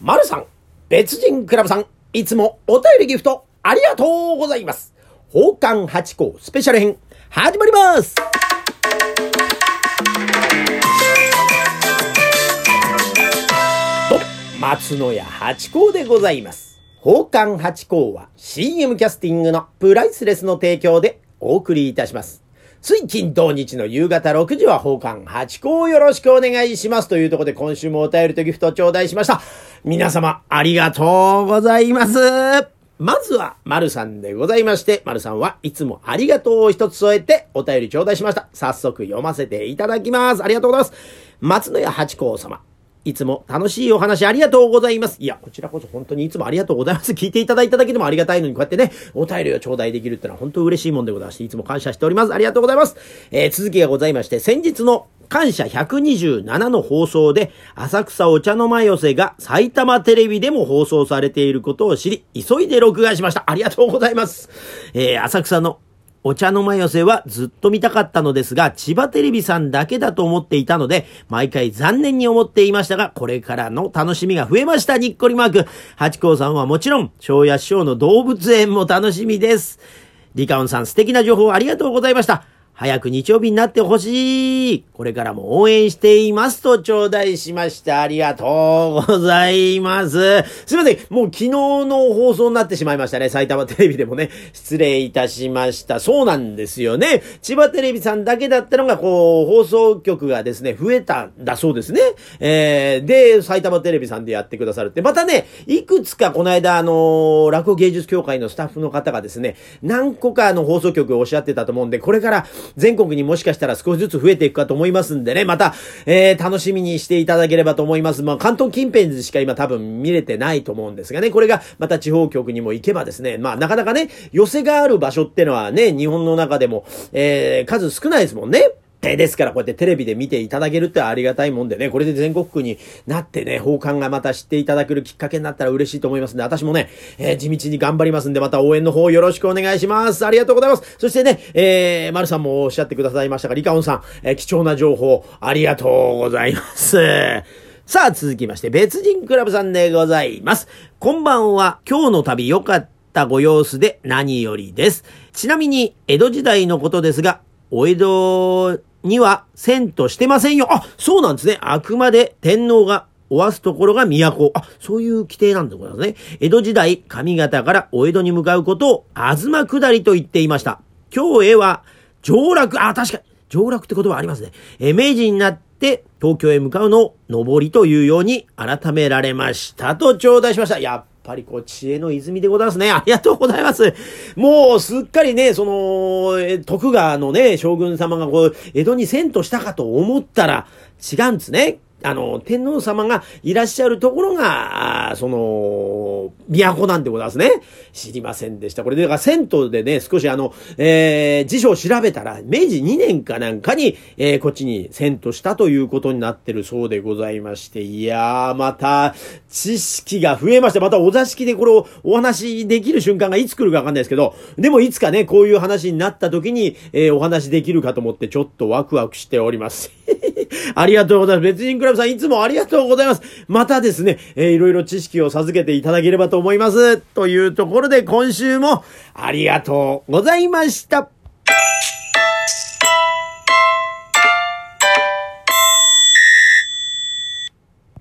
丸さん、別人クラブさん、いつもお便りギフトありがとうございます。宝冠八甲スペシャル編、始まりますと、松野屋八甲でございます。宝冠八甲は CM キャスティングのプライスレスの提供でお送りいたします。水金土日の夕方6時は奉還八甲をよろしくお願いします。というところで今週もお便りとギフト頂戴しました。皆様ありがとうございます。まずは、丸さんでございまして、丸さんはいつもありがとうを一つ添えてお便り頂戴しました。早速読ませていただきます。ありがとうございます。松野屋八甲様。いつも楽しいお話ありがとうございます。いや、こちらこそ本当にいつもありがとうございます。聞いていただいただけでもありがたいのに、こうやってね、お便りを頂戴できるってのは本当嬉しいもんでございまして、いつも感謝しております。ありがとうございます。えー、続きがございまして、先日の感謝127の放送で、浅草お茶の間寄せが埼玉テレビでも放送されていることを知り、急いで録画しました。ありがとうございます。えー、浅草のお茶の間寄せはずっと見たかったのですが、千葉テレビさんだけだと思っていたので、毎回残念に思っていましたが、これからの楽しみが増えました。にっこりマーク。八甲さんはもちろん、昭夜師匠の動物園も楽しみです。リカオンさん素敵な情報ありがとうございました。早く日曜日になってほしい。これからも応援していますと頂戴しました。ありがとうございます。すいません。もう昨日の放送になってしまいましたね。埼玉テレビでもね。失礼いたしました。そうなんですよね。千葉テレビさんだけだったのが、こう、放送局がですね、増えたんだそうですね。えー、で、埼玉テレビさんでやってくださるって。またね、いくつかこの間、あのー落語芸術協会のスタッフの方がですね、何個かの放送局をおっしゃってたと思うんで、これから全国にもしかしたら少しずつ増えていくかと思いますんでね、また、えー、楽しみにしていただければと思います。まあ、関東近辺でしか今多分見れてないと思うんですがね、これがまた地方局にも行けばですね、まあ、なかなかね、寄せがある場所ってのはね、日本の中でも、えー、数少ないですもんね。えですから、こうやってテレビで見ていただけるってありがたいもんでね、これで全国区になってね、奉還がまた知っていただけるきっかけになったら嬉しいと思いますんで、私もね、えー地道に頑張りますんで、また応援の方よろしくお願いします。ありがとうございます。そしてね、えー、丸さんもおっしゃってくださいましたが、リカオンさん、えー貴重な情報、ありがとうございます。さあ、続きまして、別人クラブさんでございます。こんばんは、今日の旅良かったご様子で何よりです。ちなみに、江戸時代のことですが、お江戸には遷都してませんよ。あ、そうなんですね。あくまで天皇がおわすところが都。あ、そういう規定なんでございますね。江戸時代、上方からお江戸に向かうことを、東下りと言っていました。今日へは、上洛、あ、確かに、上洛って言葉ありますね。え明治になって、東京へ向かうのを、上りというように改められました。と頂戴しました。やっぱりこう、知恵の泉でございますね。ありがとうございます。もう、すっかりね、その、徳川のね、将軍様がこう、江戸に遷都したかと思ったら、違うんですね。あの、天皇様がいらっしゃるところが、その、都なんでございますね。知りませんでした。これで、だから銭湯でね、少しあの、えー、辞書を調べたら、明治2年かなんかに、えー、こっちに遷都したということになってるそうでございまして、いやー、また、知識が増えまして、またお座敷でこれをお話しできる瞬間がいつ来るかわかんないですけど、でもいつかね、こういう話になった時に、えー、お話できるかと思って、ちょっとワクワクしております。ありがとうございます。別人クラブさん、いつもありがとうございます。またですね、えーいろいろ知識を授けていただければと思います。というところで、今週もありがとうございました。